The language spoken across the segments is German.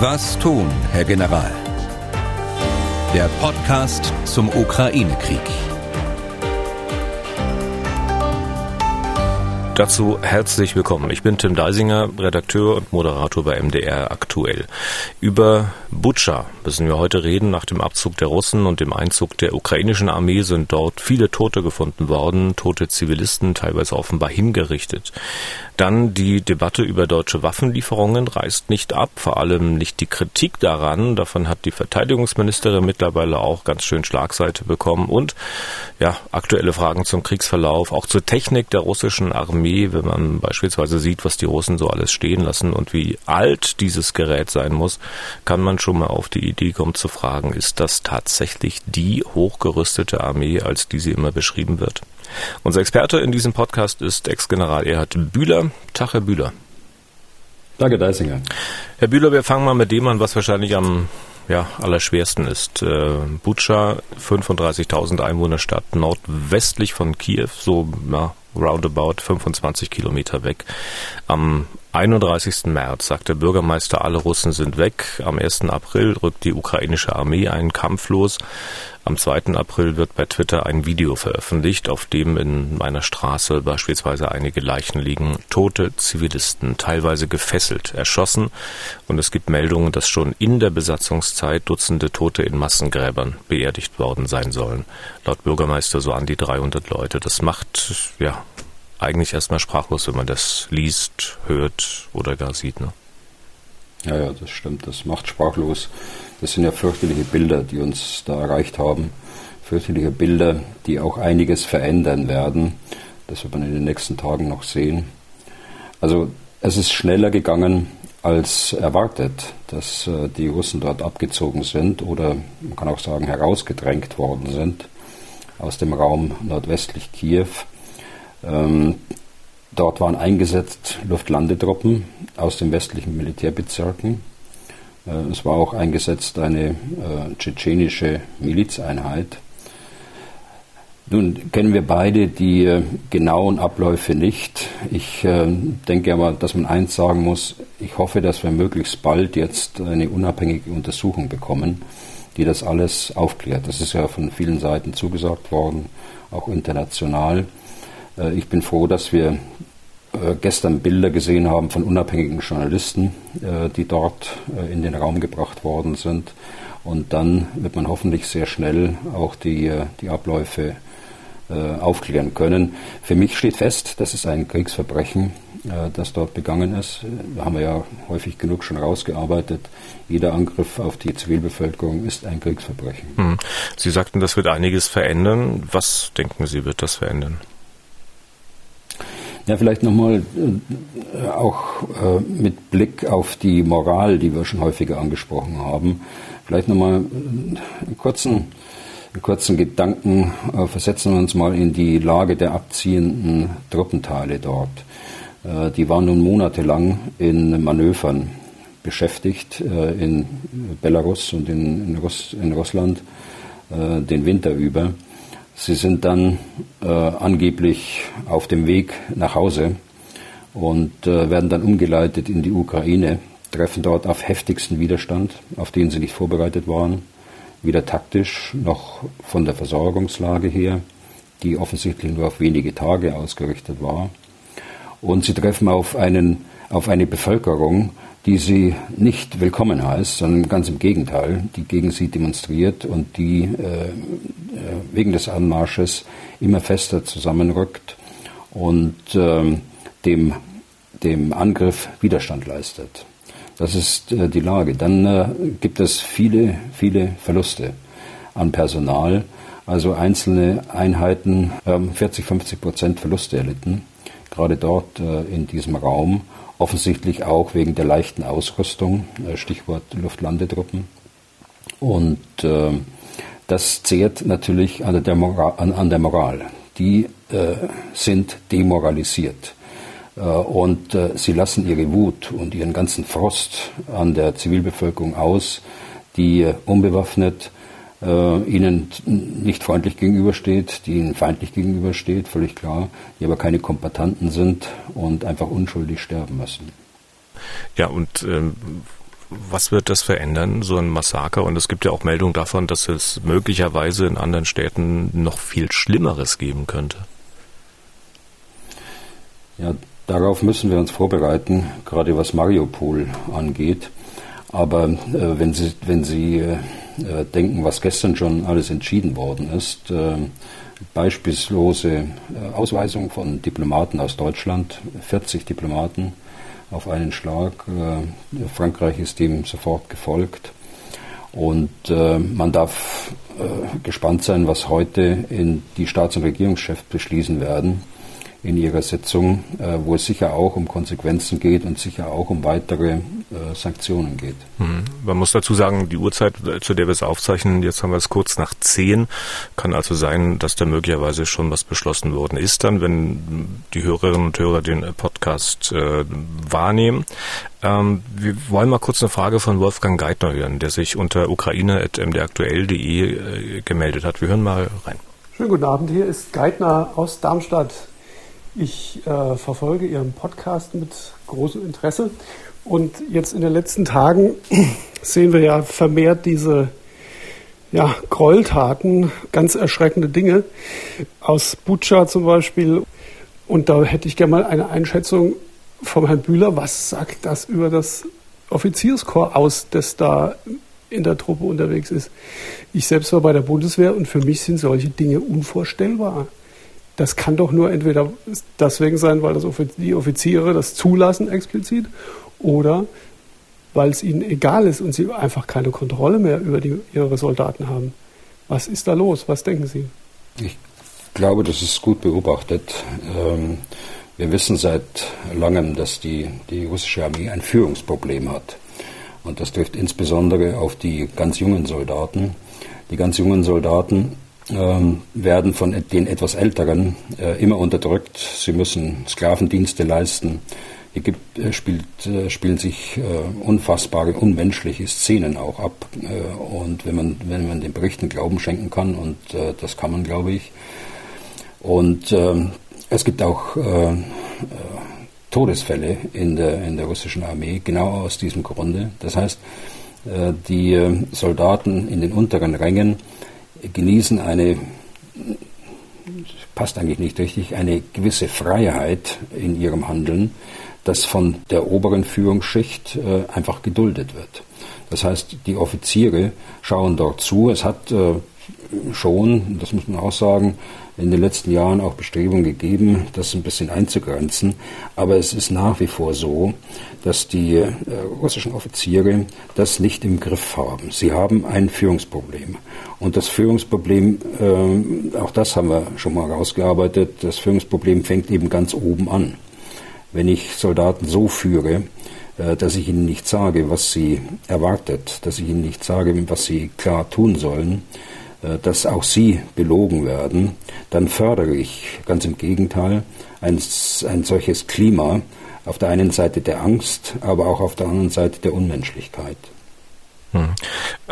Was tun, Herr General? Der Podcast zum Ukraine-Krieg. Dazu herzlich willkommen. Ich bin Tim Deisinger, Redakteur und Moderator bei MDR aktuell. Über Butscha müssen wir heute reden. Nach dem Abzug der Russen und dem Einzug der ukrainischen Armee sind dort viele Tote gefunden worden, tote Zivilisten, teilweise offenbar hingerichtet. Dann die Debatte über deutsche Waffenlieferungen reißt nicht ab, vor allem nicht die Kritik daran. Davon hat die Verteidigungsministerin mittlerweile auch ganz schön Schlagseite bekommen. Und ja, aktuelle Fragen zum Kriegsverlauf, auch zur Technik der russischen Armee, wenn man beispielsweise sieht, was die Russen so alles stehen lassen und wie alt dieses Gerät sein muss, kann man schon mal auf die Idee kommen zu fragen, ist das tatsächlich die hochgerüstete Armee, als die sie immer beschrieben wird? Unser Experte in diesem Podcast ist Ex-General Erhard Bühler. Tag, Herr Bühler. Danke, Deisinger. Herr Bühler, wir fangen mal mit dem an, was wahrscheinlich am ja, allerschwersten ist. Äh, Butscha, 35.000 Einwohnerstadt, nordwestlich von Kiew, so ja, roundabout 25 Kilometer weg. Am 31. März sagt der Bürgermeister, alle Russen sind weg. Am 1. April rückt die ukrainische Armee einen Kampf los. Am 2. April wird bei Twitter ein Video veröffentlicht, auf dem in meiner Straße beispielsweise einige Leichen liegen. Tote Zivilisten, teilweise gefesselt, erschossen. Und es gibt Meldungen, dass schon in der Besatzungszeit Dutzende Tote in Massengräbern beerdigt worden sein sollen. Laut Bürgermeister so an die 300 Leute. Das macht, ja, eigentlich erstmal sprachlos, wenn man das liest, hört oder gar sieht. Ne? Ja, ja, das stimmt. Das macht sprachlos. Das sind ja fürchterliche Bilder, die uns da erreicht haben. Fürchterliche Bilder, die auch einiges verändern werden. Das wird man in den nächsten Tagen noch sehen. Also es ist schneller gegangen als erwartet, dass äh, die Russen dort abgezogen sind oder man kann auch sagen herausgedrängt worden sind aus dem Raum nordwestlich Kiew. Ähm, dort waren eingesetzt Luftlandetruppen aus den westlichen Militärbezirken. Äh, es war auch eingesetzt eine äh, tschetschenische Milizeinheit. Nun kennen wir beide die äh, genauen Abläufe nicht. Ich denke aber, dass man eins sagen muss, ich hoffe, dass wir möglichst bald jetzt eine unabhängige Untersuchung bekommen, die das alles aufklärt. Das ist ja von vielen Seiten zugesagt worden, auch international. Äh, ich bin froh, dass wir äh, gestern Bilder gesehen haben von unabhängigen Journalisten, äh, die dort in den Raum gebracht worden sind. Und dann wird man hoffentlich sehr schnell auch die, die Abläufe aufklären können. Für mich steht fest, das ist ein Kriegsverbrechen, das dort begangen ist. Da haben wir ja häufig genug schon rausgearbeitet. Jeder Angriff auf die Zivilbevölkerung ist ein Kriegsverbrechen. Hm. Sie sagten, das wird einiges verändern. Was denken Sie, wird das verändern? Ja, vielleicht nochmal äh, auch äh, mit Blick auf die Moral, die wir schon häufiger angesprochen haben, vielleicht nochmal einen kurzen, einen kurzen Gedanken, äh, versetzen wir uns mal in die Lage der abziehenden Truppenteile dort. Äh, die waren nun monatelang in Manövern beschäftigt, äh, in Belarus und in, in, Russ, in Russland äh, den Winter über. Sie sind dann äh, angeblich auf dem Weg nach Hause und äh, werden dann umgeleitet in die Ukraine, treffen dort auf heftigsten Widerstand, auf den sie nicht vorbereitet waren, weder taktisch noch von der Versorgungslage her, die offensichtlich nur auf wenige Tage ausgerichtet war. Und sie treffen auf, einen, auf eine Bevölkerung, die sie nicht willkommen heißt, sondern ganz im Gegenteil, die gegen sie demonstriert und die äh, wegen des Anmarsches immer fester zusammenrückt und äh, dem, dem Angriff Widerstand leistet. Das ist äh, die Lage. Dann äh, gibt es viele, viele Verluste an Personal. Also einzelne Einheiten haben 40, 50 Prozent Verluste erlitten, gerade dort äh, in diesem Raum offensichtlich auch wegen der leichten Ausrüstung, äh, Stichwort Luftlandetruppen. Und äh, das zehrt natürlich an der Moral. An, an der Moral. Die äh, sind demoralisiert. Äh, und äh, sie lassen ihre Wut und ihren ganzen Frost an der Zivilbevölkerung aus, die äh, unbewaffnet ihnen nicht freundlich gegenübersteht, die ihnen feindlich gegenübersteht, völlig klar, die aber keine Kombatanten sind und einfach unschuldig sterben müssen. Ja, und ähm, Was wird das verändern, so ein Massaker? Und es gibt ja auch Meldungen davon, dass es möglicherweise in anderen Städten noch viel Schlimmeres geben könnte. Ja, darauf müssen wir uns vorbereiten, gerade was Mariupol angeht. Aber äh, wenn Sie, wenn Sie äh, denken, was gestern schon alles entschieden worden ist, äh, beispiellose äh, Ausweisung von Diplomaten aus Deutschland, 40 Diplomaten auf einen Schlag. Äh, Frankreich ist dem sofort gefolgt. Und äh, man darf gespannt sein, was heute in die Staats- und Regierungschefs beschließen werden in ihrer Sitzung, äh, wo es sicher auch um Konsequenzen geht und sicher auch um weitere äh, Sanktionen geht. Hm. Man muss dazu sagen, die Uhrzeit, zu der wir es aufzeichnen, jetzt haben wir es kurz nach zehn, kann also sein, dass da möglicherweise schon was beschlossen worden ist, dann, wenn die Hörerinnen und Hörer den Podcast äh, wahrnehmen. Ähm, wir wollen mal kurz eine Frage von Wolfgang Geithner hören, der sich unter ukraine.mdaktuell.de äh, gemeldet hat. Wir hören mal rein. Schönen guten Abend, hier ist Geithner aus Darmstadt. Ich äh, verfolge Ihren Podcast mit großem Interesse. Und jetzt in den letzten Tagen sehen wir ja vermehrt diese ja, Gräueltaten, ganz erschreckende Dinge aus Butscha zum Beispiel. Und da hätte ich gerne mal eine Einschätzung vom Herrn Bühler. Was sagt das über das Offizierskorps aus, das da in der Truppe unterwegs ist? Ich selbst war bei der Bundeswehr und für mich sind solche Dinge unvorstellbar. Das kann doch nur entweder deswegen sein, weil das die Offiziere das zulassen explizit oder weil es ihnen egal ist und sie einfach keine Kontrolle mehr über die, ihre Soldaten haben. Was ist da los? Was denken Sie? Ich glaube, das ist gut beobachtet. Ähm, wir wissen seit langem, dass die, die russische Armee ein Führungsproblem hat. Und das trifft insbesondere auf die ganz jungen Soldaten. Die ganz jungen Soldaten ähm, werden von den etwas Älteren äh, immer unterdrückt. Sie müssen Sklavendienste leisten. Hier äh, spielt, äh, spielen sich äh, unfassbare, unmenschliche Szenen auch ab. Und wenn man, wenn man den Berichten Glauben schenken kann, und das kann man, glaube ich. Und ähm, es gibt auch Todesfälle in der, in der russischen Armee, genau aus diesem Grunde. Das heißt, die Soldaten in den unteren Rängen genießen eine, passt eigentlich nicht richtig, eine gewisse Freiheit in ihrem Handeln, das von der oberen Führungsschicht äh, einfach geduldet wird. Das heißt, die Offiziere schauen dort zu. Es hat äh, schon, das muss man auch sagen, in den letzten Jahren auch Bestrebungen gegeben, das ein bisschen einzugrenzen. Aber es ist nach wie vor so, dass die äh, russischen Offiziere das nicht im Griff haben. Sie haben ein Führungsproblem. Und das Führungsproblem, äh, auch das haben wir schon mal rausgearbeitet, das Führungsproblem fängt eben ganz oben an. Wenn ich Soldaten so führe, äh, dass ich ihnen nicht sage, was sie erwartet, dass ich ihnen nicht sage, was sie klar tun sollen, äh, dass auch sie belogen werden, dann fördere ich ganz im Gegenteil ein, ein solches Klima auf der einen Seite der Angst, aber auch auf der anderen Seite der Unmenschlichkeit. Hm.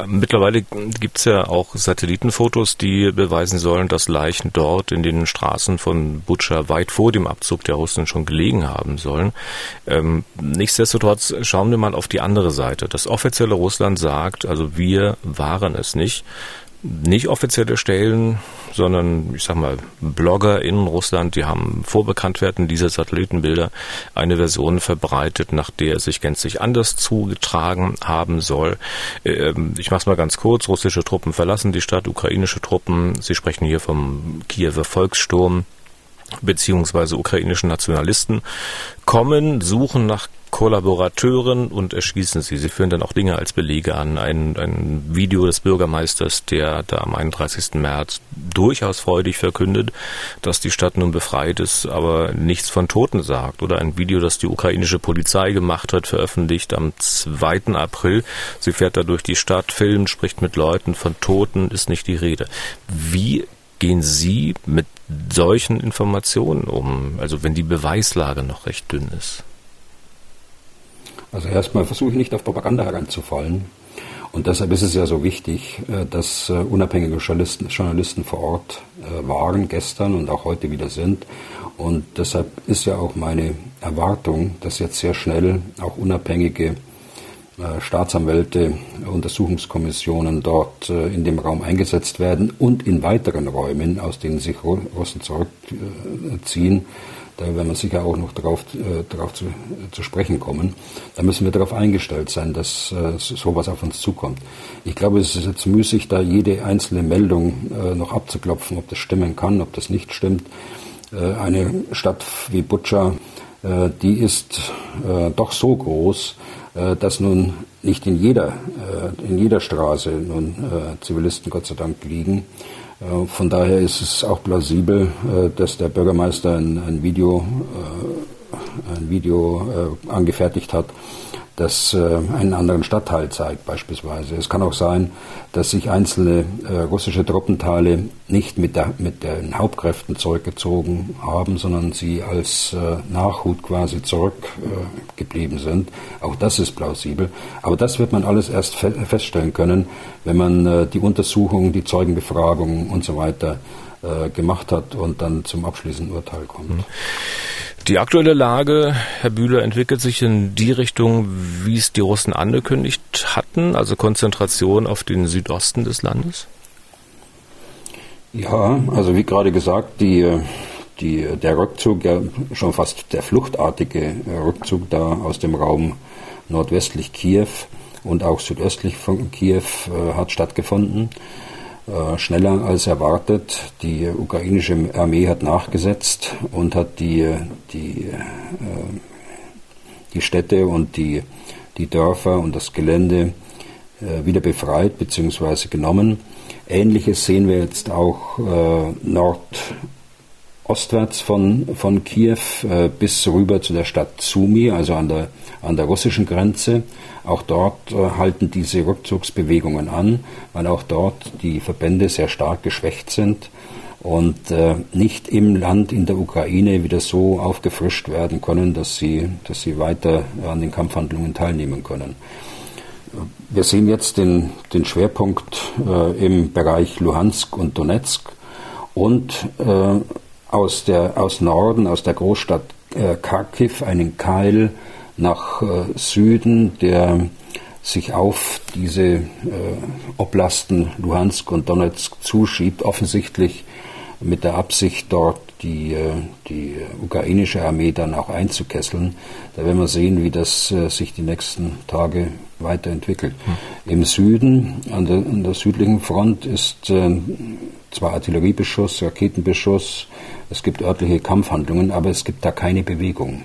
Mittlerweile gibt es ja auch Satellitenfotos, die beweisen sollen, dass Leichen dort in den Straßen von Butscha weit vor dem Abzug der Russen schon gelegen haben sollen. Ähm, nichtsdestotrotz schauen wir mal auf die andere Seite. Das offizielle Russland sagt, also wir waren es nicht nicht offizielle Stellen, sondern ich sag mal Blogger in Russland, die haben vor Bekanntwerden dieser Satellitenbilder eine Version verbreitet, nach der es sich gänzlich anders zugetragen haben soll. Ähm, ich mache es mal ganz kurz. Russische Truppen verlassen die Stadt, ukrainische Truppen. Sie sprechen hier vom Kiewer Volkssturm beziehungsweise ukrainischen Nationalisten kommen, suchen nach Kollaborateuren und erschießen sie. Sie führen dann auch Dinge als Belege an. Ein, ein Video des Bürgermeisters, der da am 31. März durchaus freudig verkündet, dass die Stadt nun befreit ist, aber nichts von Toten sagt. Oder ein Video, das die ukrainische Polizei gemacht hat, veröffentlicht am 2. April. Sie fährt da durch die Stadt, filmt, spricht mit Leuten, von Toten ist nicht die Rede. Wie gehen Sie mit solchen Informationen um? Also wenn die Beweislage noch recht dünn ist. Also erstmal versuche ich nicht auf Propaganda heranzufallen. Und deshalb ist es ja so wichtig, äh, dass äh, unabhängige Journalisten, Journalisten vor Ort äh, waren, gestern und auch heute wieder sind. Und deshalb ist ja auch meine Erwartung, dass jetzt sehr schnell auch unabhängige Staatsanwälte, Untersuchungskommissionen dort in dem Raum eingesetzt werden und in weiteren Räumen, aus denen sich Russen zurückziehen. Da werden wir sicher auch noch darauf, äh, darauf zu, zu, sprechen kommen. Da müssen wir darauf eingestellt sein, dass sowas auf uns zukommt. Ich glaube, es ist jetzt müßig, da jede einzelne Meldung noch abzuklopfen, ob das stimmen kann, ob das nicht stimmt. Eine Stadt wie Butscha, die ist doch so groß, äh, dass nun nicht in jeder, äh, in jeder Straße nun äh, Zivilisten Gott sei Dank liegen. Von daher ist es auch plausibel, dass der Bürgermeister ein, ein Video, ein Video angefertigt hat, das äh, einen anderen Stadtteil zeigt beispielsweise. Es kann auch sein, dass sich einzelne äh, russische Truppenteile nicht mit, der, mit den Hauptkräften zurückgezogen haben, sondern sie als äh, Nachhut quasi zurückgeblieben sind. Auch das ist plausibel. Aber das wird man alles erst fe feststellen können, wenn man die Untersuchungen, die Zeugenbefragungen und so weiter gemacht hat und dann zum abschließenden Urteil kommt. Mhm. Die aktuelle Lage, Herr Bühler, entwickelt sich in die Richtung, wie es die Russen angekündigt hatten, also Konzentration auf den Südosten des Landes? Ja, also wie gerade gesagt, die, die, der Rückzug, ja schon fast der fluchtartige Rückzug da aus dem Raum nordwestlich Kiew und auch südöstlich von Kiew äh, hat stattgefunden. Äh, schneller als erwartet. Die ukrainische Armee hat nachgesetzt und hat die, die, äh, die Städte und die, die Dörfer und das Gelände äh, wieder befreit bzw. genommen. Ähnliches sehen wir jetzt auch nordostwärts von, von Kiew bis rüber zu der Stadt Sumi, also an der, an der russischen Grenze. Auch dort äh, halten diese Rückzugsbewegungen an, weil auch dort die Verbände sehr stark geschwächt sind und äh, nicht im Land in der Ukraine wieder so aufgefrischt werden können, dass sie, dass sie weiter an den Kampfhandlungen teilnehmen können. Wir sehen jetzt den, den Schwerpunkt äh, im Bereich Luhansk und Donetsk und äh, aus, der, aus Norden, aus der Großstadt äh, Kharkiv, einen Keil nach äh, Süden, der sich auf diese äh, Oblasten Luhansk und Donetsk zuschiebt, offensichtlich mit der Absicht, dort die, äh, die ukrainische Armee dann auch einzukesseln. Da werden wir sehen, wie das äh, sich die nächsten Tage weiterentwickelt. Hm. Im Süden, an der, an der, südlichen Front, ist äh, zwar Artilleriebeschuss, Raketenbeschuss, es gibt örtliche Kampfhandlungen, aber es gibt da keine Bewegung.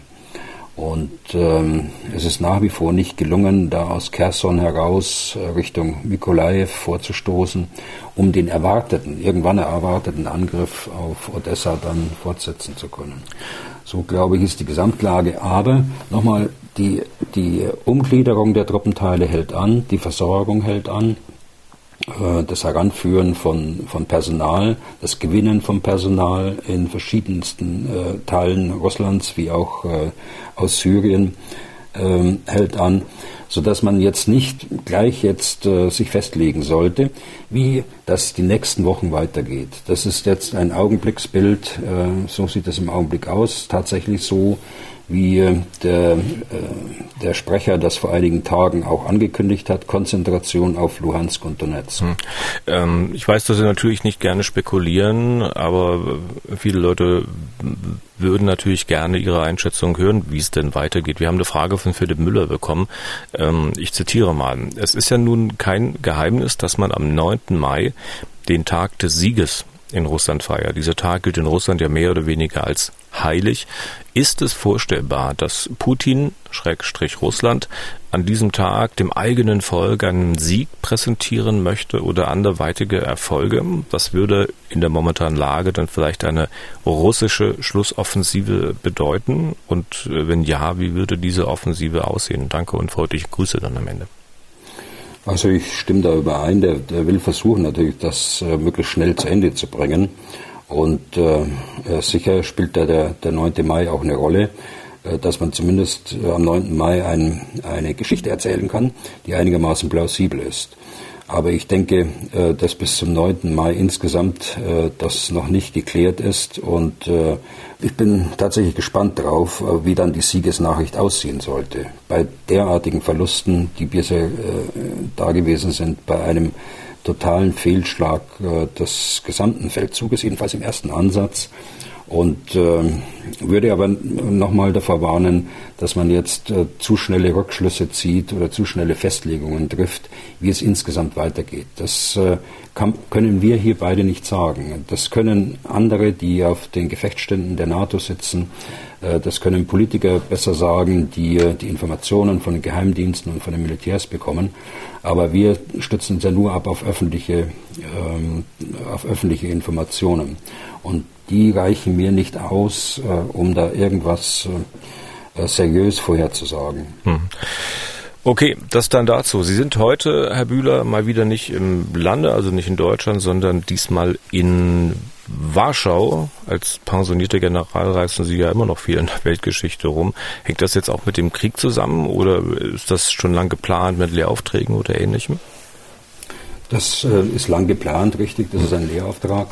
Und ähm, es ist nach wie vor nicht gelungen, da aus Kherson heraus äh, Richtung Mikolaev vorzustoßen, um den erwarteten, irgendwann erwarteten Angriff auf Odessa dann fortsetzen zu können. So glaube ich ist die Gesamtlage. Aber nochmal, die, die Umgliederung der Truppenteile hält an, die Versorgung hält an. Äh, das Heranführen von, von Personal, das Gewinnen von Personal in verschiedensten äh, Teilen Russlands wie auch äh, aus Syrien äh, hält an, sodass man jetzt nicht gleich jetzt äh, sich festlegen sollte, wie das die nächsten Wochen weitergeht. Das ist jetzt ein Augenblicksbild, so sieht es im Augenblick aus, tatsächlich so, wie der, äh, der Sprecher das vor einigen Tagen auch angekündigt hat, Konzentration auf Luhansk und Donetsk. Hm. Ähm, ich weiß, dass Sie natürlich nicht gerne spekulieren, aber viele Leute würden natürlich gerne Ihre Einschätzung hören, wie es denn weitergeht. Wir haben eine Frage von Philipp Müller bekommen. Ähm, ich zitiere mal. Es ist ja nun kein Geheimnis, dass man am 9. Mai den Tag des Sieges in Russland feiert. Dieser Tag gilt in Russland ja mehr oder weniger als heilig. Ist es vorstellbar, dass Putin, Schrägstrich Russland, an diesem Tag dem eigenen Volk einen Sieg präsentieren möchte oder anderweitige Erfolge? Das würde in der momentanen Lage dann vielleicht eine russische Schlussoffensive bedeuten? Und äh, wenn ja, wie würde diese Offensive aussehen? Danke und freundliche Grüße dann am Ende. Also ich stimme da überein. Der, der will versuchen natürlich, das äh, möglichst schnell zu Ende zu bringen. Und äh, sicher spielt da der, der 9. Mai auch eine Rolle, äh, dass man zumindest äh, am 9. Mai ein, eine Geschichte erzählen kann, die einigermaßen plausibel ist. Aber ich denke, äh, dass bis zum 9. Mai insgesamt äh, das noch nicht geklärt ist. Und äh, ich bin tatsächlich gespannt darauf, wie dann die Siegesnachricht aussehen sollte. Bei derartigen Verlusten, die bisher da gewesen sind, bei einem totalen Fehlschlag des gesamten Feldzuges, jedenfalls im ersten Ansatz, und äh, würde aber nochmal davor warnen, dass man jetzt äh, zu schnelle Rückschlüsse zieht oder zu schnelle Festlegungen trifft, wie es insgesamt weitergeht. Das äh, kann, können wir hier beide nicht sagen. Das können andere, die auf den Gefechtsständen der NATO sitzen, äh, das können Politiker besser sagen, die äh, die Informationen von den Geheimdiensten und von den Militärs bekommen. Aber wir stützen uns ja nur ab auf öffentliche, ähm, auf öffentliche Informationen. Und die reichen mir nicht aus, äh, um da irgendwas äh, seriös vorherzusagen. Hm. Okay, das dann dazu. Sie sind heute, Herr Bühler, mal wieder nicht im Lande, also nicht in Deutschland, sondern diesmal in Warschau. Als pensionierter General reisen Sie ja immer noch viel in der Weltgeschichte rum. Hängt das jetzt auch mit dem Krieg zusammen oder ist das schon lang geplant mit Lehraufträgen oder ähnlichem? Das äh, ist lang geplant, richtig. Das ist ein Lehrauftrag.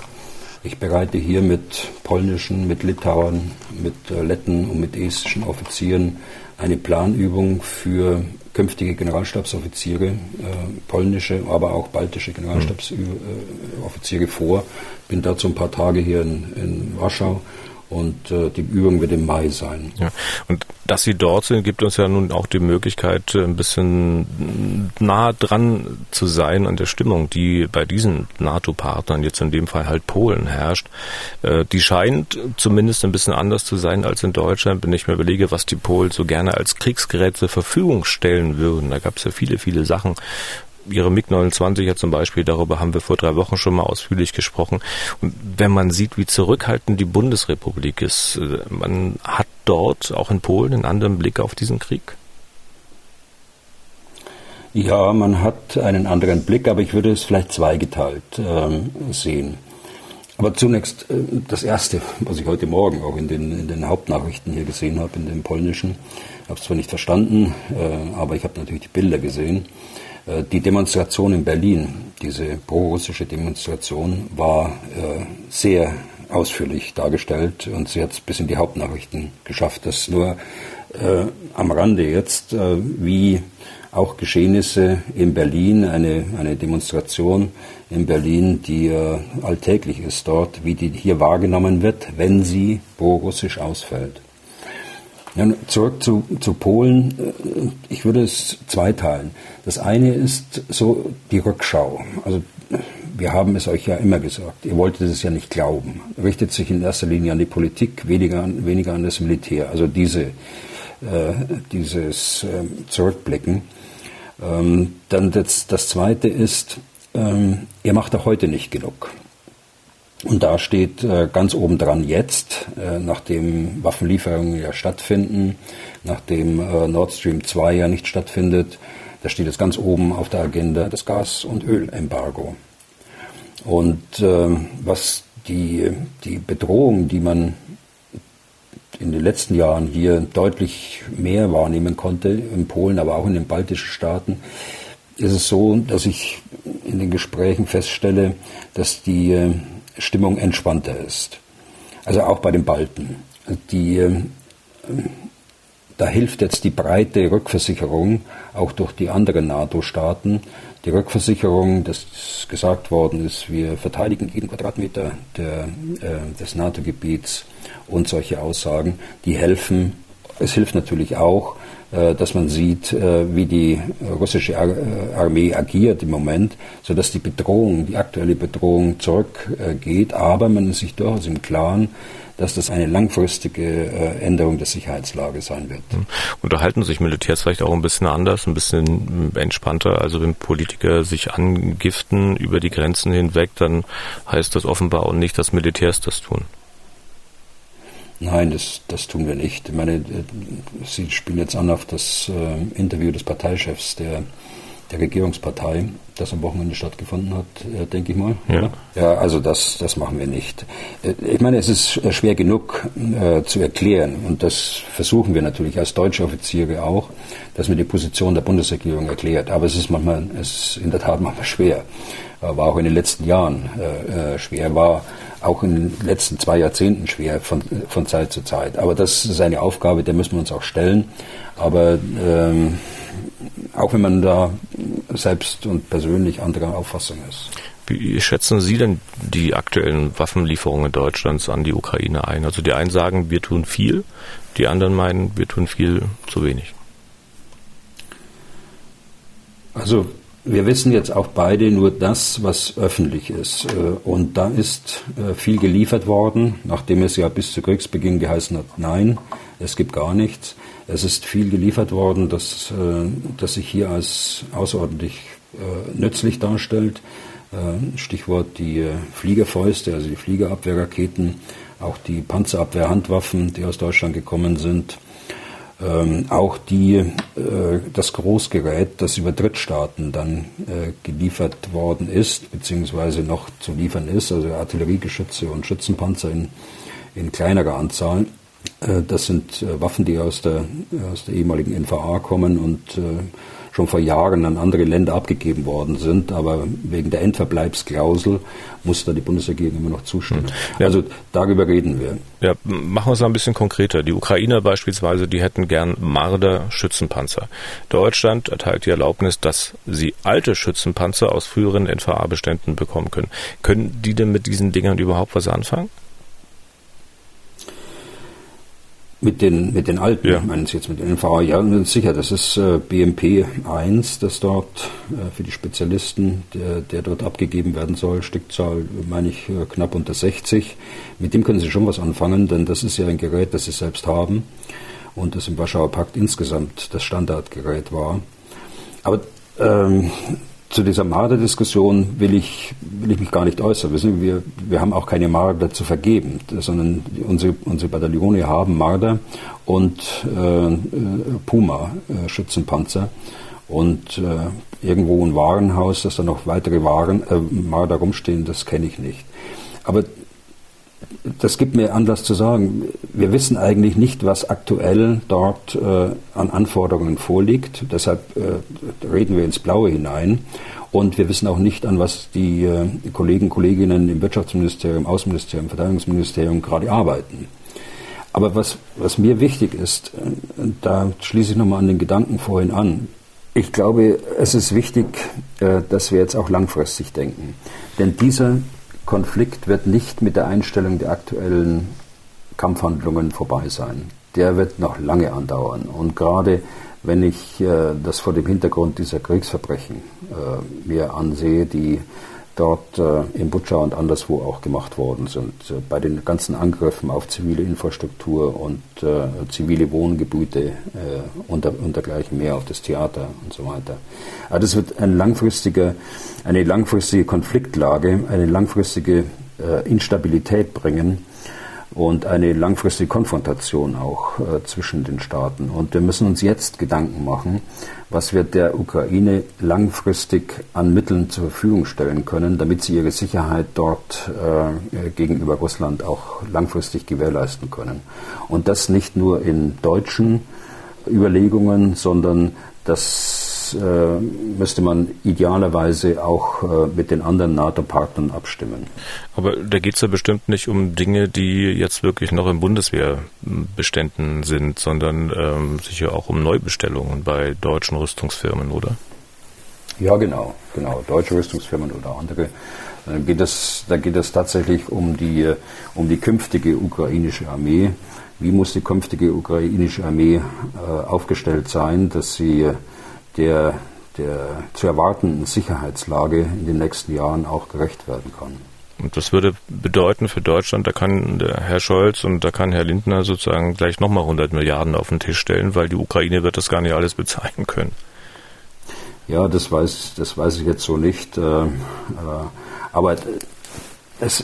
Ich bereite hier mit polnischen, mit Litauern, mit Letten und mit estischen Offizieren eine Planübung für künftige Generalstabsoffiziere, äh, polnische, aber auch baltische Generalstabsoffiziere vor. Bin dazu ein paar Tage hier in, in Warschau und äh, die Übung wird im Mai sein. Ja. Und dass Sie dort sind, gibt uns ja nun auch die Möglichkeit, äh, ein bisschen nah dran zu sein an der Stimmung, die bei diesen NATO-Partnern, jetzt in dem Fall halt Polen, herrscht. Äh, die scheint zumindest ein bisschen anders zu sein als in Deutschland, wenn ich mir überlege, was die Polen so gerne als Kriegsgerät zur Verfügung stellen würden. Da gab es ja viele, viele Sachen, Ihre MiG-29 zum Beispiel, darüber haben wir vor drei Wochen schon mal ausführlich gesprochen. Und wenn man sieht, wie zurückhaltend die Bundesrepublik ist, äh, man hat dort, auch in Polen, einen anderen Blick auf diesen Krieg? Ja, man hat einen anderen Blick, aber ich würde es vielleicht zweigeteilt ähm, sehen. Aber zunächst äh, das Erste, was ich heute Morgen auch in den, in den Hauptnachrichten hier gesehen habe, in den polnischen. Ich habe es zwar nicht verstanden, äh, aber ich habe natürlich die Bilder gesehen. Äh, die Demonstration in Berlin, diese pro-russische Demonstration, war äh, sehr ausführlich dargestellt und sie hat es bis in die Hauptnachrichten geschafft. Das nur äh, am Rande jetzt, äh, wie auch Geschehnisse in Berlin, eine, eine Demonstration in Berlin, die äh, alltäglich ist dort, wie die hier wahrgenommen wird, wenn sie pro-russisch ausfällt. Ja, zurück zu, zu Polen. Ich würde es zweiteilen. Das eine ist so die Rückschau. Also wir haben es euch ja immer gesagt. Ihr wolltet es ja nicht glauben. Richtet sich in erster Linie an die Politik, weniger an, weniger an das Militär. Also diese, äh, dieses äh, Zurückblicken. Ähm, dann das, das zweite ist, ähm, ihr macht auch heute nicht genug. Und da steht äh, ganz oben dran jetzt, äh, nachdem Waffenlieferungen ja stattfinden, nachdem äh, Nord Stream 2 ja nicht stattfindet, da steht es ganz oben auf der Agenda das Gas- und Ölembargo. Und äh, was die, die Bedrohung, die man in den letzten Jahren hier deutlich mehr wahrnehmen konnte, in Polen, aber auch in den baltischen Staaten, ist es so, dass ich in den Gesprächen feststelle, dass die äh, Stimmung entspannter ist. Also auch bei den Balten. Die, äh, da hilft jetzt die breite Rückversicherung auch durch die anderen NATO-Staaten. Die Rückversicherung, dass gesagt worden ist, wir verteidigen jeden Quadratmeter der, äh, des NATO-Gebiets und solche Aussagen, die helfen. Es hilft natürlich auch, dass man sieht, äh, wie die russische äh, Armee agiert im Moment, sodass die Bedrohung, die aktuelle Bedrohung zurückgeht. Aber man ist sich durchaus im Klaren, dass das eine langfristige Änderung der Sicherheitslage sein wird. Hm. Unterhalten sich Militärs vielleicht auch ein bisschen anders, ein bisschen entspannter. Also wenn Politiker sich angiften über die Grenzen hinweg, dann heißt das offenbar auch nicht, dass Militärs das tun. Nein, das, das tun wir nicht. Ich meine, Sie spielen jetzt an auf das äh, Interview des Parteichefs der, der Regierungspartei, das am Wochenende stattgefunden hat, äh, denke ich mal. Ja, ja also das, das machen wir nicht. Äh, ich meine, es ist äh, schwer genug äh, zu erklären und das versuchen wir natürlich als deutsche Offiziere auch, dass man die Position der Bundesregierung erklärt. Aber es ist manchmal, es ist in der Tat manchmal schwer. War auch in den letzten Jahren äh, schwer, war auch in den letzten zwei Jahrzehnten schwer von, von Zeit zu Zeit. Aber das ist eine Aufgabe, der müssen wir uns auch stellen. Aber ähm, auch wenn man da selbst und persönlich anderer Auffassung ist. Wie schätzen Sie denn die aktuellen Waffenlieferungen Deutschlands an die Ukraine ein? Also die einen sagen, wir tun viel, die anderen meinen, wir tun viel zu wenig. Also wir wissen jetzt auch beide nur das, was öffentlich ist. Äh, und da ist äh, viel geliefert worden, nachdem es ja bis zu Kriegsbeginn geheißen hat, nein, es gibt gar nichts. Es ist viel geliefert worden, das, äh, das sich hier als außerordentlich nützlich darstellt. Stichwort die Fliegerfäuste, also die Fliegerabwehrraketen, auch die Panzerabwehrhandwaffen, die aus Deutschland gekommen sind. Ähm, auch die, äh, das Großgerät, das über Drittstaaten dann äh, geliefert worden ist, beziehungsweise noch zu liefern ist, also Artilleriegeschütze und Schützenpanzer in, in kleinerer Anzahl. Äh, das sind äh, Waffen, die aus der, aus der ehemaligen NVA kommen und äh, schon vor Jahren an andere Länder abgegeben worden sind, aber wegen der Endverbleibsklausel muss da die Bundesregierung immer noch zustimmen. Ja. Also darüber reden wir. Ja, machen wir es ein bisschen konkreter. Die Ukrainer beispielsweise, die hätten gern Marder-Schützenpanzer. Deutschland erteilt die Erlaubnis, dass sie alte Schützenpanzer aus früheren NVA-Beständen bekommen können. Können die denn mit diesen Dingern überhaupt was anfangen? Mit den, mit den alten, ja. meinen Sie jetzt mit den NVA? Ja, sicher, das ist äh, BMP 1, das dort äh, für die Spezialisten, der, der dort abgegeben werden soll, Stückzahl, meine ich, äh, knapp unter 60. Mit dem können Sie schon was anfangen, denn das ist ja ein Gerät, das Sie selbst haben und das im Warschauer Pakt insgesamt das Standardgerät war. Aber ähm, zu dieser Marder-Diskussion will ich, will ich mich gar nicht äußern. Wissen wir, wir haben auch keine Marder zu vergeben, sondern unsere, unsere Bataillone haben Marder und äh, Puma-Schützenpanzer. und äh, irgendwo ein Warenhaus, dass da noch weitere Waren, äh, Marder rumstehen, das kenne ich nicht. Aber das gibt mir Anlass zu sagen, wir wissen eigentlich nicht, was aktuell dort äh, an Anforderungen vorliegt. Deshalb äh, reden wir ins Blaue hinein. Und wir wissen auch nicht, an was die äh, Kollegen Kolleginnen im Wirtschaftsministerium, Außenministerium, Verteidigungsministerium gerade arbeiten. Aber was, was mir wichtig ist, äh, da schließe ich nochmal an den Gedanken vorhin an. Ich glaube, es ist wichtig, äh, dass wir jetzt auch langfristig denken. Denn dieser Konflikt wird nicht mit der Einstellung der aktuellen Kampfhandlungen vorbei sein. Der wird noch lange andauern. Und gerade wenn ich äh, das vor dem Hintergrund dieser Kriegsverbrechen äh, mir ansehe, die dort äh, in Butscha und anderswo auch gemacht worden sind. Äh, bei den ganzen Angriffen auf zivile Infrastruktur und äh, zivile Wohngebiete und, und dergleichen mehr, auf das Theater und so weiter. Aber das wird ein langfristiger, eine langfristige Konfliktlage, eine langfristige Instabilität bringen, und eine langfristige Konfrontation auch äh, zwischen den Staaten. Und wir müssen uns jetzt Gedanken machen, was wir der Ukraine langfristig an Mitteln zur Verfügung stellen können, damit sie ihre Sicherheit dort äh, gegenüber Russland auch langfristig gewährleisten können. Und das nicht nur in deutschen Überlegungen, sondern das äh, müsste man idealerweise auch äh, mit den anderen NATO-Partnern abstimmen. Aber da geht es ja bestimmt nicht um Dinge, die jetzt wirklich noch in Bundeswehrbeständen sind, sondern ähm, sicher auch um Neubestellungen bei deutschen Rüstungsfirmen, oder? Ja, genau, genau. Deutsche Rüstungsfirmen oder andere. Dann geht es, da geht es tatsächlich um die, um die künftige ukrainische Armee. Wie muss die künftige ukrainische Armee äh, aufgestellt sein, dass sie der, der zu erwartenden Sicherheitslage in den nächsten Jahren auch gerecht werden kann. Und das würde bedeuten für Deutschland, da kann Herr Scholz und da kann Herr Lindner sozusagen gleich nochmal 100 Milliarden auf den Tisch stellen, weil die Ukraine wird das gar nicht alles bezahlen können. Ja, das weiß, das weiß ich jetzt so nicht. Äh, äh, aber es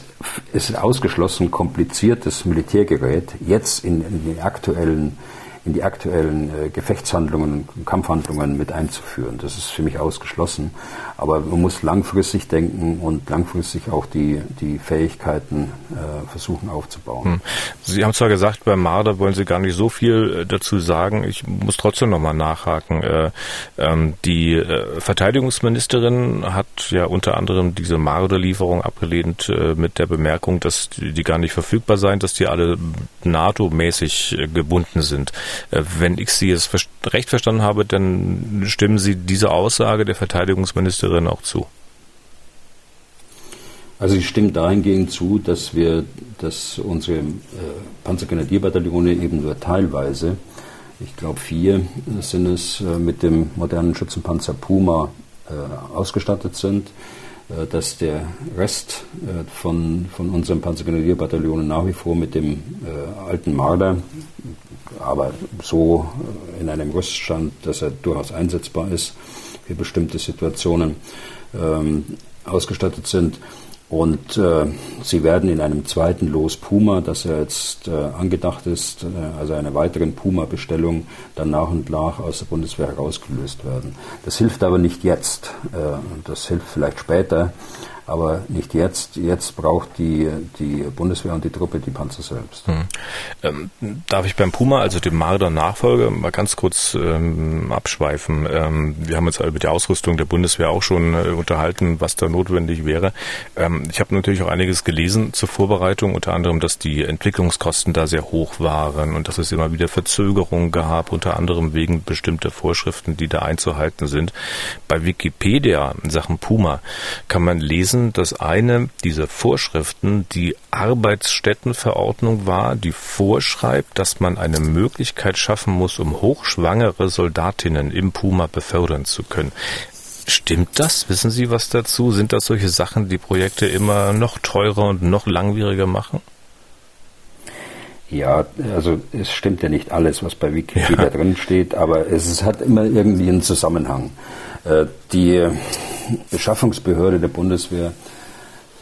ist ausgeschlossen kompliziertes Militärgerät jetzt in, in den aktuellen in die aktuellen äh, Gefechtshandlungen und Kampfhandlungen mit einzuführen. Das ist für mich ausgeschlossen. Aber man muss langfristig denken und langfristig auch die, die Fähigkeiten äh, versuchen aufzubauen. Hm. Sie haben zwar gesagt, beim Marder wollen Sie gar nicht so viel äh, dazu sagen. Ich muss trotzdem nochmal nachhaken. Äh, ähm, die äh, Verteidigungsministerin hat ja unter anderem diese Marder-Lieferung abgelehnt äh, mit der Bemerkung, dass die, die gar nicht verfügbar seien, dass die alle NATO-mäßig gebunden sind. Äh, wenn ich Sie jetzt recht verstanden habe, dann stimmen Sie dieser Aussage der Verteidigungsministerin auch zu. Also ich stimme dahingehend zu, dass wir, dass unsere äh, Panzergrenadierbataillone eben nur teilweise, ich glaube vier sind es, äh, mit dem modernen Schützenpanzer Puma äh, ausgestattet sind, dass der Rest äh, von, von unseren Panzergrenadierbataillonen nach wie vor mit dem äh, alten Marder aber so in einem Rüststand, dass er durchaus einsetzbar ist für bestimmte Situationen, ähm, ausgestattet sind. Und äh, sie werden in einem zweiten Los Puma, das ja jetzt äh, angedacht ist, äh, also einer weiteren Puma-Bestellung, dann nach und nach aus der Bundeswehr herausgelöst werden. Das hilft aber nicht jetzt. Äh, das hilft vielleicht später aber nicht jetzt. Jetzt braucht die, die Bundeswehr und die Truppe die Panzer selbst. Hm. Ähm, darf ich beim Puma, also dem Marder Nachfolger, mal ganz kurz ähm, abschweifen? Ähm, wir haben uns über die Ausrüstung der Bundeswehr auch schon äh, unterhalten, was da notwendig wäre. Ähm, ich habe natürlich auch einiges gelesen zur Vorbereitung, unter anderem, dass die Entwicklungskosten da sehr hoch waren und dass es immer wieder Verzögerungen gab, unter anderem wegen bestimmter Vorschriften, die da einzuhalten sind. Bei Wikipedia in Sachen Puma kann man lesen, wissen, dass eine dieser Vorschriften die Arbeitsstättenverordnung war, die vorschreibt, dass man eine Möglichkeit schaffen muss, um hochschwangere Soldatinnen im Puma befördern zu können. Stimmt das? Wissen Sie was dazu? Sind das solche Sachen, die Projekte immer noch teurer und noch langwieriger machen? Ja, also es stimmt ja nicht alles, was bei Wikipedia ja. drin steht, aber es, hat immer irgendwie einen Zusammenhang. Äh, die Beschaffungsbehörde der Bundeswehr,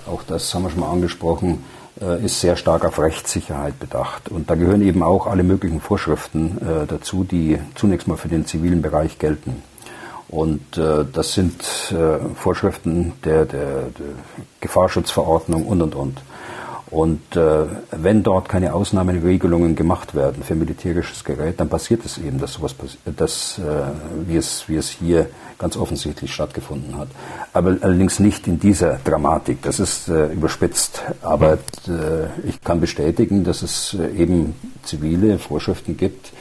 auch das haben wir schon mal angesprochen, äh, ist sehr stark auf Rechtssicherheit bedacht. Und da gehören eben auch alle möglichen Vorschriften äh, dazu, die zunächst mal für den zivilen Bereich gelten. Und äh, das sind Vorschriften der, der, der Gefahrschutzverordnung und, und, und. Und äh, wenn dort keine Ausnahmeregelungen gemacht werden für militärisches Gerät, dann passiert es eben, dass sowas dass, äh, wie, es, wie es hier ganz offensichtlich stattgefunden hat. Aber allerdings nicht in dieser Dramatik. Das ist äh, überspitzt. Aber äh, ich kann bestätigen, dass es äh, eben zivile Vorschriften gibt,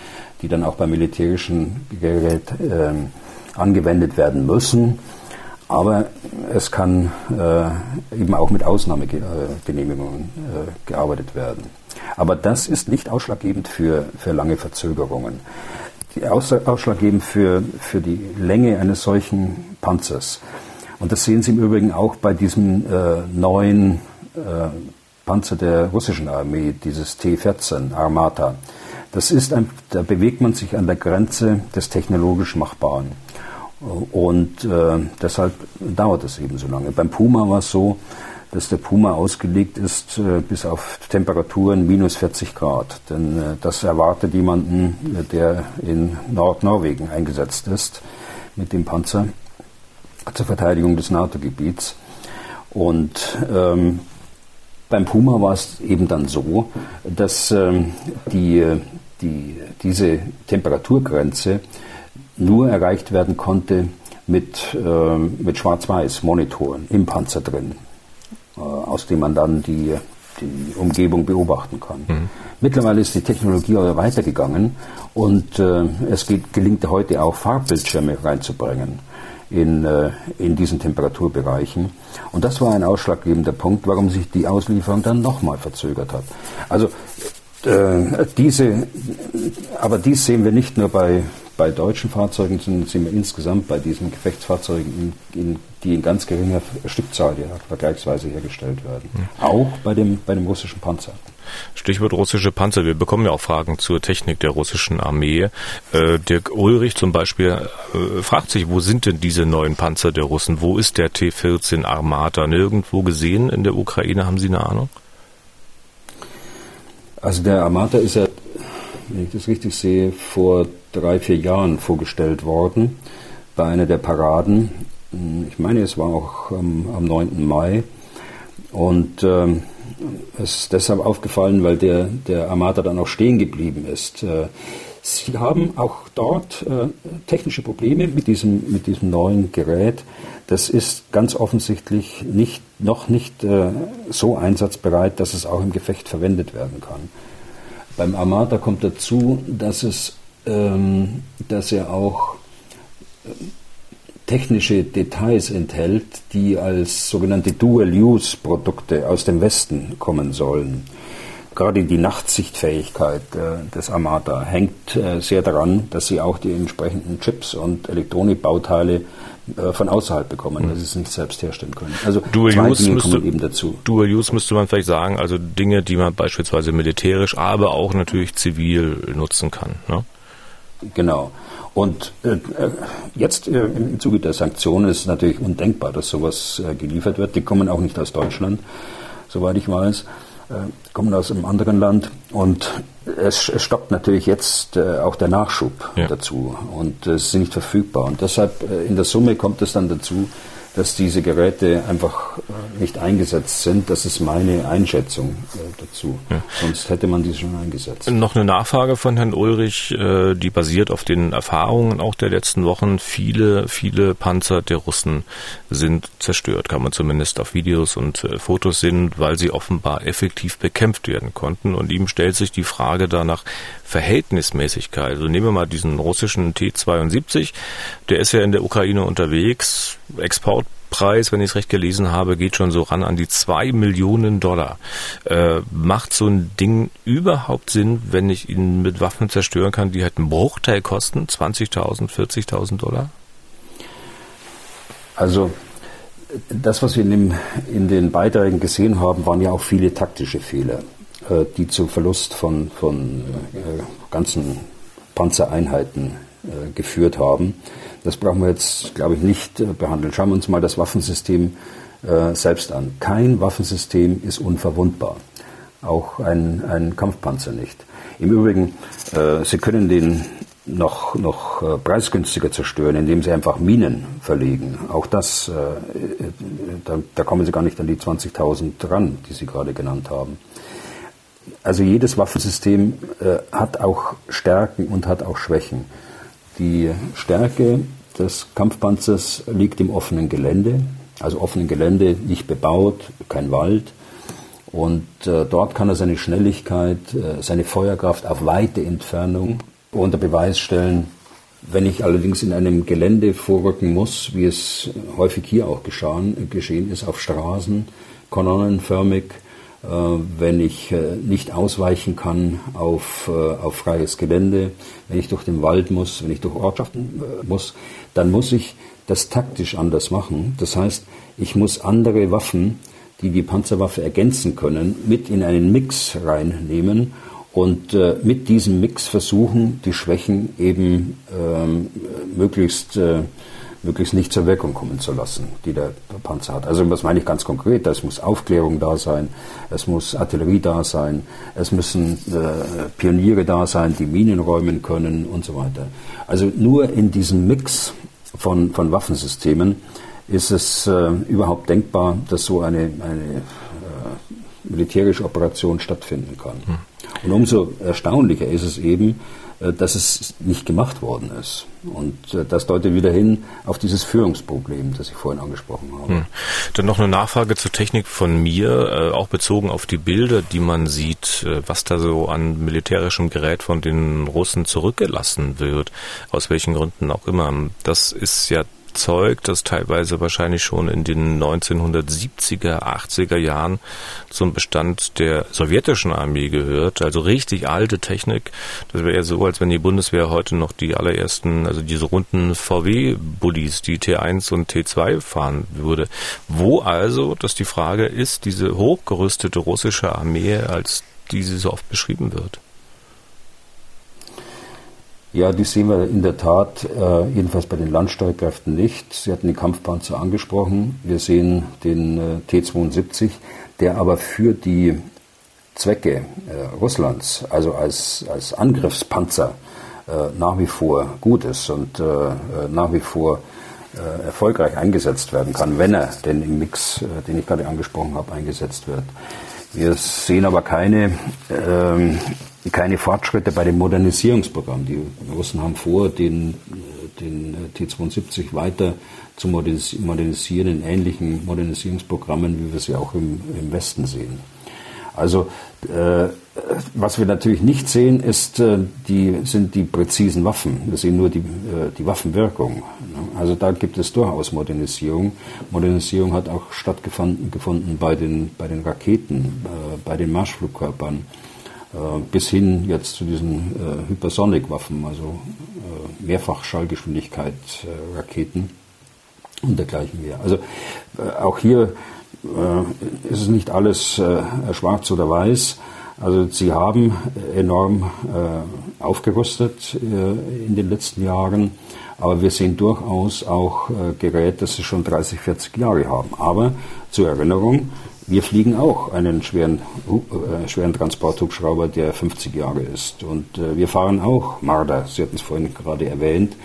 die dann auch beim militärischen Gerät äh, angewendet werden müssen. Aber es kann äh, eben auch mit Ausnahmegenehmigungen äh, gearbeitet werden. Aber das ist nicht ausschlaggebend für, für lange Verzögerungen. Die ausschlaggebend für, für die Länge eines solchen Panzers. Und das sehen Sie im Übrigen auch bei diesem äh, neuen äh, Panzer der russischen Armee, dieses T-14 Armata. Das ist ein, da bewegt man sich an der Grenze des technologisch Machbaren. Und äh, deshalb dauert es eben so lange. Beim Puma war es so, dass der Puma ausgelegt ist äh, bis auf Temperaturen minus 40 Grad. Denn äh, das erwartet jemanden, der in Nordnorwegen eingesetzt ist mit dem Panzer zur Verteidigung des NATO-Gebiets. Und ähm, beim Puma war es eben dann so, dass ähm, die, die, diese Temperaturgrenze nur erreicht werden konnte mit, äh, mit Schwarz-Weiß-Monitoren im Panzer drin, äh, aus dem man dann die, die Umgebung beobachten kann. Mhm. Mittlerweile ist die Technologie aber weitergegangen und äh, es geht, gelingt heute auch Farbbildschirme reinzubringen in, äh, in diesen Temperaturbereichen. Und das war ein ausschlaggebender Punkt, warum sich die Auslieferung dann nochmal verzögert hat. Also äh, diese, aber dies sehen wir nicht nur bei, bei deutschen Fahrzeugen, sondern sehen wir insgesamt bei diesen Gefechtsfahrzeugen, in, in, die in ganz geringer Stückzahl ja, vergleichsweise hergestellt werden. Mhm. Auch bei dem, bei dem russischen Panzer. Stichwort russische Panzer. Wir bekommen ja auch Fragen zur Technik der russischen Armee. Äh, Dirk Ulrich zum Beispiel äh, fragt sich, wo sind denn diese neuen Panzer der Russen? Wo ist der T-14 Armata? Nirgendwo gesehen in der Ukraine? Haben Sie eine Ahnung? Also der Armata ist ja wenn ich das richtig sehe, vor drei, vier Jahren vorgestellt worden bei einer der Paraden. Ich meine, es war auch ähm, am 9. Mai. Und ähm, es ist deshalb aufgefallen, weil der, der Armata dann auch stehen geblieben ist. Äh, Sie haben auch dort äh, technische Probleme mit diesem, mit diesem neuen Gerät. Das ist ganz offensichtlich nicht, noch nicht äh, so einsatzbereit, dass es auch im Gefecht verwendet werden kann. Beim Armata kommt dazu, dass, es, ähm, dass er auch äh, technische Details enthält, die als sogenannte Dual-Use-Produkte aus dem Westen kommen sollen. Gerade die Nachtsichtfähigkeit äh, des Armata hängt äh, sehr daran, dass sie auch die entsprechenden Chips und Elektronikbauteile äh, von außerhalb bekommen, mhm. dass sie es nicht selbst herstellen können. Also Dual zwei Use Dinge müsste, kommen eben dazu. Dual Use müsste man vielleicht sagen, also Dinge, die man beispielsweise militärisch, aber auch natürlich zivil nutzen kann. Ne? Genau. Und äh, jetzt äh, im Zuge der Sanktionen ist es natürlich undenkbar, dass sowas äh, geliefert wird. Die kommen auch nicht aus Deutschland, soweit ich weiß. Äh, kommen aus einem anderen Land und es, es stoppt natürlich jetzt äh, auch der Nachschub ja. dazu und es ist nicht verfügbar und deshalb äh, in der Summe kommt es dann dazu, dass diese Geräte einfach äh, nicht eingesetzt sind. Das ist meine Einschätzung äh, dazu. Ja. Sonst hätte man die schon eingesetzt. Noch eine Nachfrage von Herrn Ulrich, äh, die basiert auf den Erfahrungen auch der letzten Wochen. Viele, viele Panzer der Russen sind zerstört, kann man zumindest auf Videos und Fotos sehen, weil sie offenbar effektiv bekämpft werden konnten. Und ihm stellt sich die Frage danach Verhältnismäßigkeit. Also nehmen wir mal diesen russischen T-72, der ist ja in der Ukraine unterwegs, Export Preis, wenn ich es recht gelesen habe, geht schon so ran an die zwei Millionen Dollar. Äh, macht so ein Ding überhaupt Sinn, wenn ich ihn mit Waffen zerstören kann, die halt einen Bruchteil kosten? 20.000, 40.000 Dollar? Also das, was wir in, dem, in, den Beiträgen gesehen haben, waren ja auch viele taktische Fehler, die zu Verlust von, von äh, ganzen Panzereinheiten äh, geführt haben. Das brauchen wir jetzt, glaube ich, nicht äh, behandeln. Schauen wir uns mal das Waffensystem äh, selbst an. Kein Waffensystem ist unverwundbar. Auch ein, ein Kampfpanzer nicht. Im Übrigen, äh, Sie können den noch, noch äh, preisgünstiger zerstören, indem Sie einfach Minen verlegen. Auch das, äh, da, da, kommen Sie gar nicht an die 20.000 dran, die Sie gerade genannt haben. Also jedes Waffensystem äh, hat auch Stärken und hat auch Schwächen. Die Stärke des Kampfpanzers liegt im offenen Gelände, also offenen Gelände, nicht bebaut, kein Wald. Und äh, dort kann er seine Schnelligkeit, äh, seine Feuerkraft auf weite Entfernung unter Beweis stellen. Wenn ich allerdings in einem Gelände vorrücken muss, wie es häufig hier auch geschahen, geschehen ist, auf Straßen, kolonnenförmig, wenn ich äh, nicht ausweichen kann auf, äh, auf freies Gelände, wenn ich durch den Wald muss, wenn ich durch Ortschaften muss, dann muss ich das taktisch anders machen. Das heißt, ich muss andere Waffen, die die Panzerwaffe ergänzen können, mit in einen Mix reinnehmen und äh, mit diesem Mix versuchen, die Schwächen eben ähm, möglichst äh, möglichst nicht zur Wirkung kommen zu lassen, die der Panzer hat. Also was meine ich ganz konkret? Es muss Aufklärung da sein, es muss Artillerie da sein, es müssen äh, Pioniere da sein, die Minen räumen können und so weiter. Also nur in diesem Mix von, von Waffensystemen ist es äh, überhaupt denkbar, dass so eine, eine äh, militärische Operation stattfinden kann. Hm. Und umso erstaunlicher ist es eben, äh, dass es nicht gemacht worden ist. Und äh, das deutet wieder hin auf dieses Führungsproblem, das ich vorhin angesprochen habe. Hm. Dann noch eine Nachfrage zur Technik von mir, äh, auch bezogen auf die Bilder, die man sieht, was da so an militärischem Gerät von den Russen zurückgelassen wird, aus welchen Gründen auch immer. Das ist ja Zeug, das teilweise wahrscheinlich schon in den 1970er, 80er Jahren zum Bestand der sowjetischen Armee gehört. Also richtig alte Technik. Das wäre ja so, als wenn die Bundeswehr heute noch die allerersten, also diese runden VW-Bullis, die T1 und T2 fahren würde. Wo also, dass die Frage ist, diese hochgerüstete russische Armee, als die sie so oft beschrieben wird? Ja, die sehen wir in der Tat, äh, jedenfalls bei den Landstreitkräften nicht. Sie hatten die Kampfpanzer angesprochen. Wir sehen den äh, T-72, der aber für die Zwecke äh, Russlands, also als, als Angriffspanzer, äh, nach wie vor gut ist und äh, nach wie vor äh, erfolgreich eingesetzt werden kann, wenn er denn im Mix, äh, den ich gerade angesprochen habe, eingesetzt wird. Wir sehen aber keine, ähm, keine Fortschritte bei dem Modernisierungsprogramm. Die Russen haben vor, den, den T-72 weiter zu modernisieren in ähnlichen Modernisierungsprogrammen, wie wir sie auch im, im Westen sehen. Also äh, was wir natürlich nicht sehen, ist, äh, die, sind die präzisen Waffen. Wir sehen nur die, äh, die Waffenwirkung. Also da gibt es durchaus Modernisierung. Modernisierung hat auch stattgefunden gefunden bei, den, bei den Raketen, äh, bei den Marschflugkörpern, bis hin jetzt zu diesen Hypersonic-Waffen, also Mehrfachschallgeschwindigkeit-Raketen und dergleichen mehr. Also auch hier ist es nicht alles schwarz oder weiß. Also sie haben enorm äh, aufgerüstet äh, in den letzten Jahren, aber wir sehen durchaus auch äh, Geräte, das sie schon 30, 40 Jahre haben. Aber zur Erinnerung, wir fliegen auch einen schweren, äh, schweren Transporthubschrauber, der 50 Jahre ist. Und äh, wir fahren auch Marder, Sie hatten es vorhin gerade erwähnt,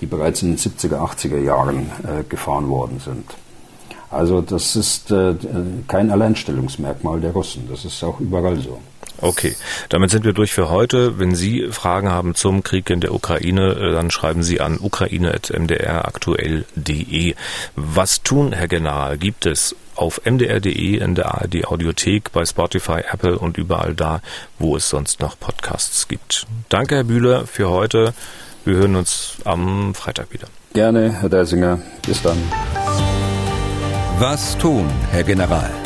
die bereits in den 70er, 80er Jahren äh, gefahren worden sind. Also das ist äh, kein Alleinstellungsmerkmal der Russen. Das ist auch überall so. Okay, damit sind wir durch für heute. Wenn Sie Fragen haben zum Krieg in der Ukraine, äh, dann schreiben Sie an ukraine.mdraktuell.de. Was tun, Herr General, gibt es auf mdr.de, in der ARD Audiothek, bei Spotify, Apple und überall da, wo es sonst noch Podcasts gibt. Danke, Herr Bühler, für heute. Wir hören uns am Freitag wieder. Gerne, Herr Deisinger. Bis dann. Was tun, Herr General?